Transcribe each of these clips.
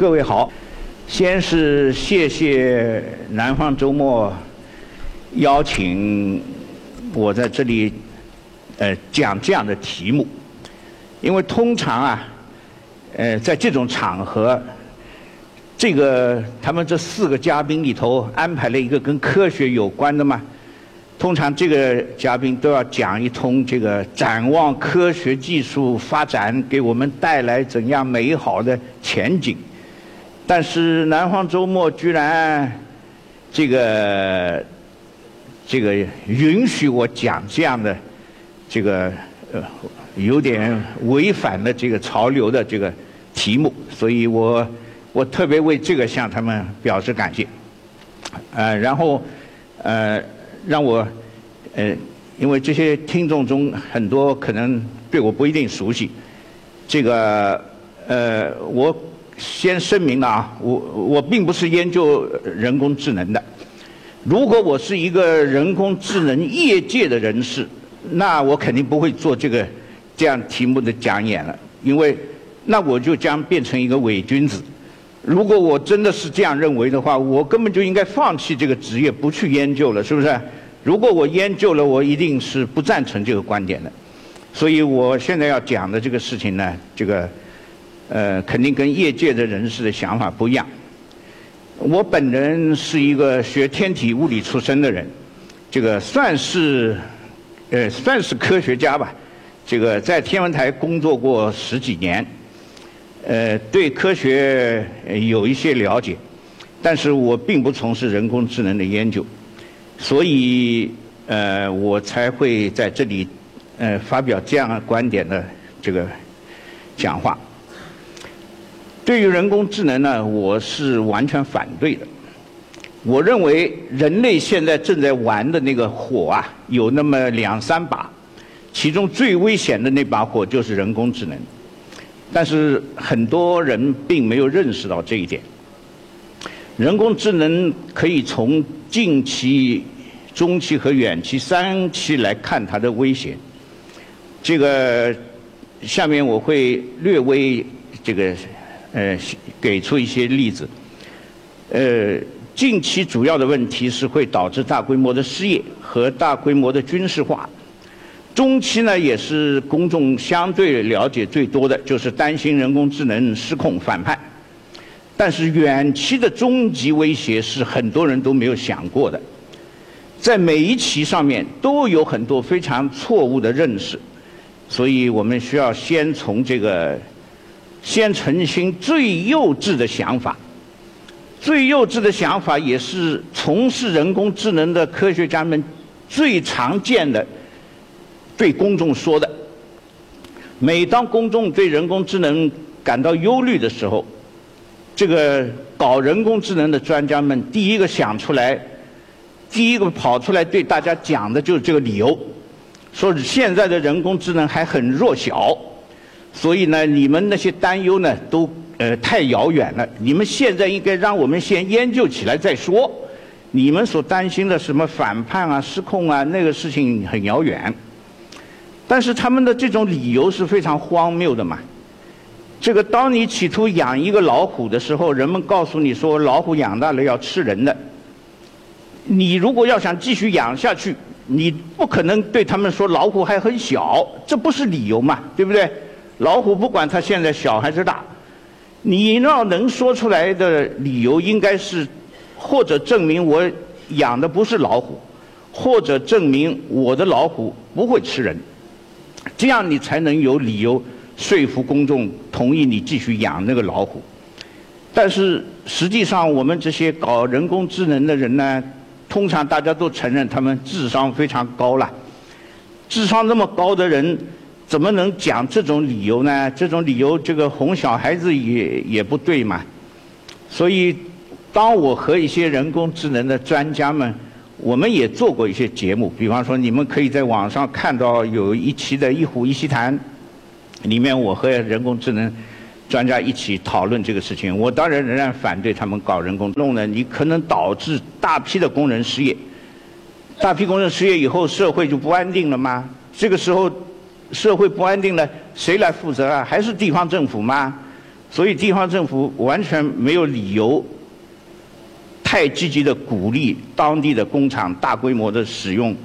各位好，先是谢谢南方周末邀请我在这里呃讲这样的题目，因为通常啊，呃在这种场合，这个他们这四个嘉宾里头安排了一个跟科学有关的嘛，通常这个嘉宾都要讲一通这个展望科学技术发展给我们带来怎样美好的前景。但是南方周末居然这个这个允许我讲这样的这个呃有点违反了这个潮流的这个题目，所以我我特别为这个向他们表示感谢。呃，然后呃让我呃因为这些听众中很多可能对我不一定熟悉，这个呃我。先声明了啊，我我并不是研究人工智能的。如果我是一个人工智能业界的人士，那我肯定不会做这个这样题目的讲演了，因为那我就将变成一个伪君子。如果我真的是这样认为的话，我根本就应该放弃这个职业，不去研究了，是不是？如果我研究了，我一定是不赞成这个观点的。所以我现在要讲的这个事情呢，这个。呃，肯定跟业界的人士的想法不一样。我本人是一个学天体物理出身的人，这个算是，呃，算是科学家吧。这个在天文台工作过十几年，呃，对科学有一些了解，但是我并不从事人工智能的研究，所以，呃，我才会在这里，呃，发表这样观点的这个讲话。对于人工智能呢，我是完全反对的。我认为人类现在正在玩的那个火啊，有那么两三把，其中最危险的那把火就是人工智能。但是很多人并没有认识到这一点。人工智能可以从近期、中期和远期三期来看它的危险。这个下面我会略微这个。呃，给出一些例子。呃，近期主要的问题是会导致大规模的失业和大规模的军事化。中期呢，也是公众相对了解最多的，就是担心人工智能失控反叛。但是远期的终极威胁是很多人都没有想过的，在每一期上面都有很多非常错误的认识，所以我们需要先从这个。先澄清最幼稚的想法，最幼稚的想法也是从事人工智能的科学家们最常见的对公众说的。每当公众对人工智能感到忧虑的时候，这个搞人工智能的专家们第一个想出来、第一个跑出来对大家讲的就是这个理由，说现在的人工智能还很弱小。所以呢，你们那些担忧呢，都呃太遥远了。你们现在应该让我们先研究起来再说。你们所担心的什么反叛啊、失控啊，那个事情很遥远。但是他们的这种理由是非常荒谬的嘛。这个，当你企图养一个老虎的时候，人们告诉你说老虎养大了要吃人的。你如果要想继续养下去，你不可能对他们说老虎还很小，这不是理由嘛，对不对？老虎不管它现在小还是大，你要能说出来的理由应该是，或者证明我养的不是老虎，或者证明我的老虎不会吃人，这样你才能有理由说服公众同意你继续养那个老虎。但是实际上，我们这些搞人工智能的人呢，通常大家都承认他们智商非常高了，智商那么高的人。怎么能讲这种理由呢？这种理由，这个哄小孩子也也不对嘛。所以，当我和一些人工智能的专家们，我们也做过一些节目，比方说，你们可以在网上看到有一期的《一虎一席谈》，里面我和人工智能专家一起讨论这个事情。我当然仍然反对他们搞人工弄呢，你可能导致大批的工人失业，大批工人失业以后，社会就不安定了吗？这个时候。社会不安定了，谁来负责啊？还是地方政府吗？所以地方政府完全没有理由太积极的鼓励当地的工厂大规模的使用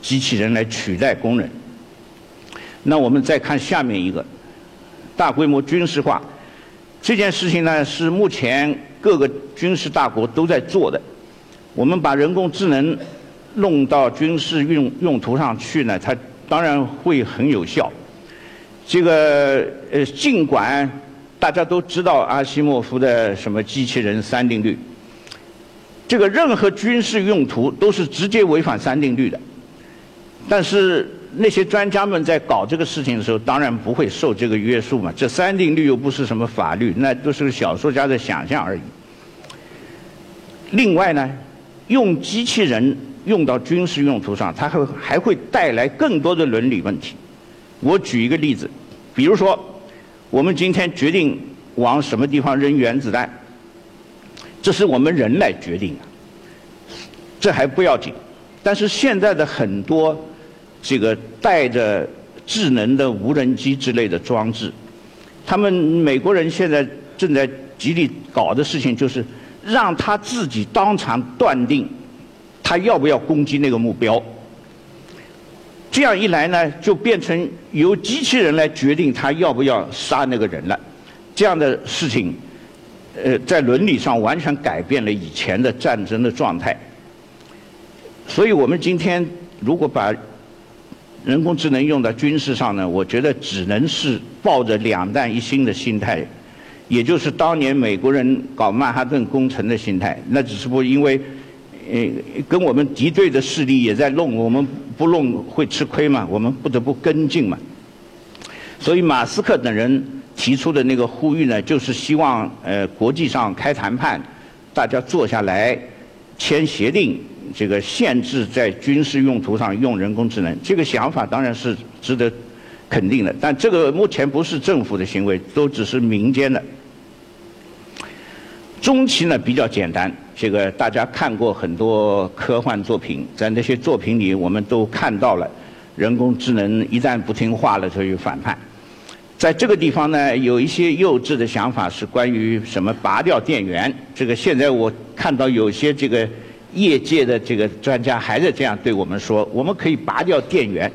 机器人来取代工人。那我们再看下面一个，大规模军事化这件事情呢，是目前各个军事大国都在做的。我们把人工智能弄到军事用用途上去呢，它当然会很有效。这个呃，尽管大家都知道阿西莫夫的什么机器人三定律，这个任何军事用途都是直接违反三定律的，但是。那些专家们在搞这个事情的时候，当然不会受这个约束嘛。这三定律又不是什么法律，那都是小说家的想象而已。另外呢，用机器人用到军事用途上，它会还会带来更多的伦理问题。我举一个例子，比如说，我们今天决定往什么地方扔原子弹，这是我们人来决定的，这还不要紧。但是现在的很多。这个带着智能的无人机之类的装置，他们美国人现在正在极力搞的事情，就是让他自己当场断定他要不要攻击那个目标。这样一来呢，就变成由机器人来决定他要不要杀那个人了。这样的事情，呃，在伦理上完全改变了以前的战争的状态。所以我们今天如果把人工智能用到军事上呢，我觉得只能是抱着两弹一星的心态，也就是当年美国人搞曼哈顿工程的心态。那只是不因为，呃，跟我们敌对的势力也在弄，我们不弄会吃亏嘛，我们不得不跟进嘛。所以马斯克等人提出的那个呼吁呢，就是希望呃国际上开谈判，大家坐下来签协定。这个限制在军事用途上用人工智能，这个想法当然是值得肯定的。但这个目前不是政府的行为，都只是民间的。中期呢比较简单，这个大家看过很多科幻作品，在那些作品里我们都看到了，人工智能一旦不听话了就反叛。在这个地方呢，有一些幼稚的想法是关于什么拔掉电源。这个现在我看到有些这个。业界的这个专家还在这样对我们说：我们可以拔掉电源。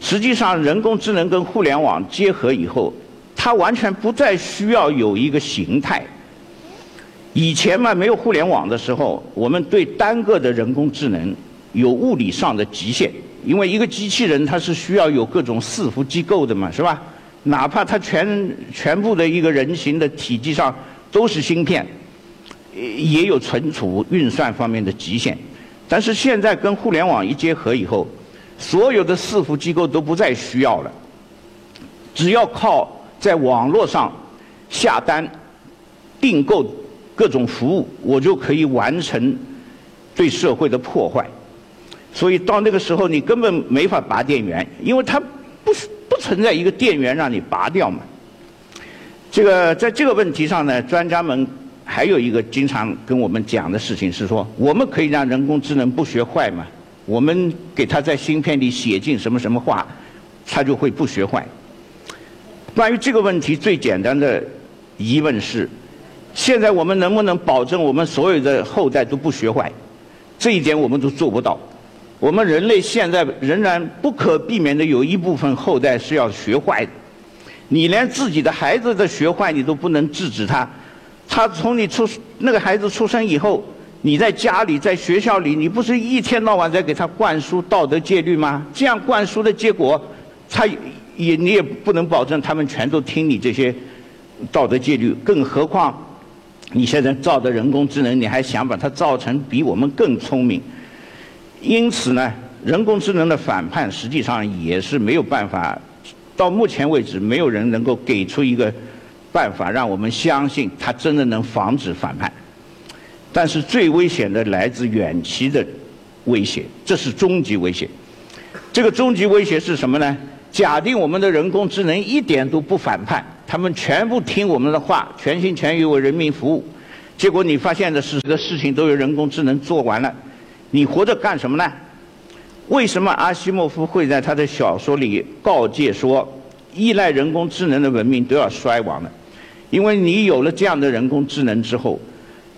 实际上，人工智能跟互联网结合以后，它完全不再需要有一个形态。以前嘛，没有互联网的时候，我们对单个的人工智能有物理上的极限，因为一个机器人它是需要有各种伺服机构的嘛，是吧？哪怕它全全部的一个人形的体积上都是芯片。也有存储运算方面的极限，但是现在跟互联网一结合以后，所有的伺服机构都不再需要了，只要靠在网络上下单订购各种服务，我就可以完成对社会的破坏。所以到那个时候，你根本没法拔电源，因为它不不存在一个电源让你拔掉嘛。这个在这个问题上呢，专家们。还有一个经常跟我们讲的事情是说，我们可以让人工智能不学坏吗？我们给它在芯片里写进什么什么话，它就会不学坏。关于这个问题，最简单的疑问是：现在我们能不能保证我们所有的后代都不学坏？这一点我们都做不到。我们人类现在仍然不可避免的有一部分后代是要学坏的。你连自己的孩子的学坏，你都不能制止他。他从你出那个孩子出生以后，你在家里在学校里，你不是一天到晚在给他灌输道德戒律吗？这样灌输的结果，他也你也不能保证他们全都听你这些道德戒律。更何况你现在造的人工智能，你还想把它造成比我们更聪明？因此呢，人工智能的反叛实际上也是没有办法。到目前为止，没有人能够给出一个。办法让我们相信它真的能防止反叛，但是最危险的来自远期的威胁，这是终极威胁。这个终极威胁是什么呢？假定我们的人工智能一点都不反叛，他们全部听我们的话，全心全意为人民服务，结果你发现的是这个事情都由人工智能做完了，你活着干什么呢？为什么阿西莫夫会在他的小说里告诫说，依赖人工智能的文明都要衰亡了？因为你有了这样的人工智能之后，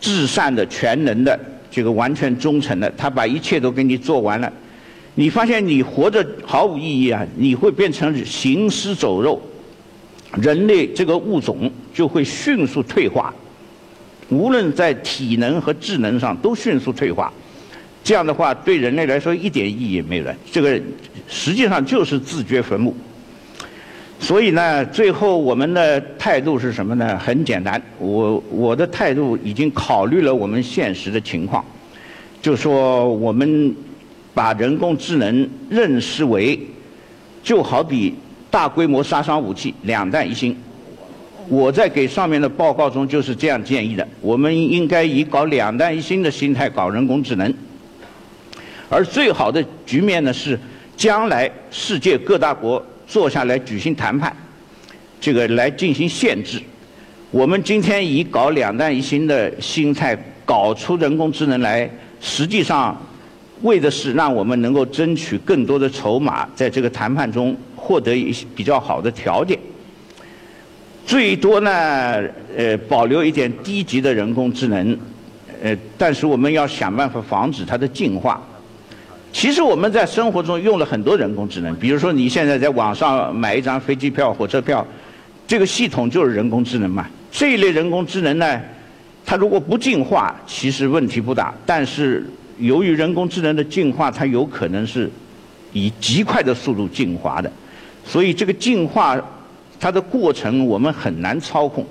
至善的、全能的、这个完全忠诚的，他把一切都给你做完了，你发现你活着毫无意义啊！你会变成行尸走肉，人类这个物种就会迅速退化，无论在体能和智能上都迅速退化。这样的话，对人类来说一点意义也没有了。这个实际上就是自掘坟墓。所以呢，最后我们的态度是什么呢？很简单，我我的态度已经考虑了我们现实的情况，就说我们把人工智能认识为，就好比大规模杀伤武器，两弹一星。我在给上面的报告中就是这样建议的：我们应该以搞两弹一星的心态搞人工智能，而最好的局面呢是，将来世界各大国。坐下来举行谈判，这个来进行限制。我们今天以搞两弹一星的心态搞出人工智能来，实际上为的是让我们能够争取更多的筹码，在这个谈判中获得一些比较好的条件。最多呢，呃，保留一点低级的人工智能，呃，但是我们要想办法防止它的进化。其实我们在生活中用了很多人工智能，比如说你现在在网上买一张飞机票、火车票，这个系统就是人工智能嘛。这一类人工智能呢，它如果不进化，其实问题不大。但是由于人工智能的进化，它有可能是以极快的速度进化的，所以这个进化它的过程我们很难操控。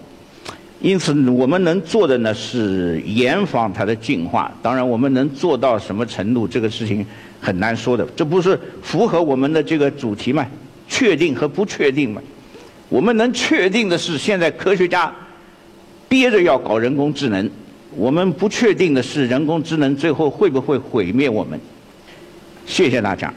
因此，我们能做的呢是严防它的进化。当然，我们能做到什么程度，这个事情很难说的。这不是符合我们的这个主题嘛？确定和不确定嘛？我们能确定的是，现在科学家憋着要搞人工智能；我们不确定的是，人工智能最后会不会毁灭我们？谢谢大家。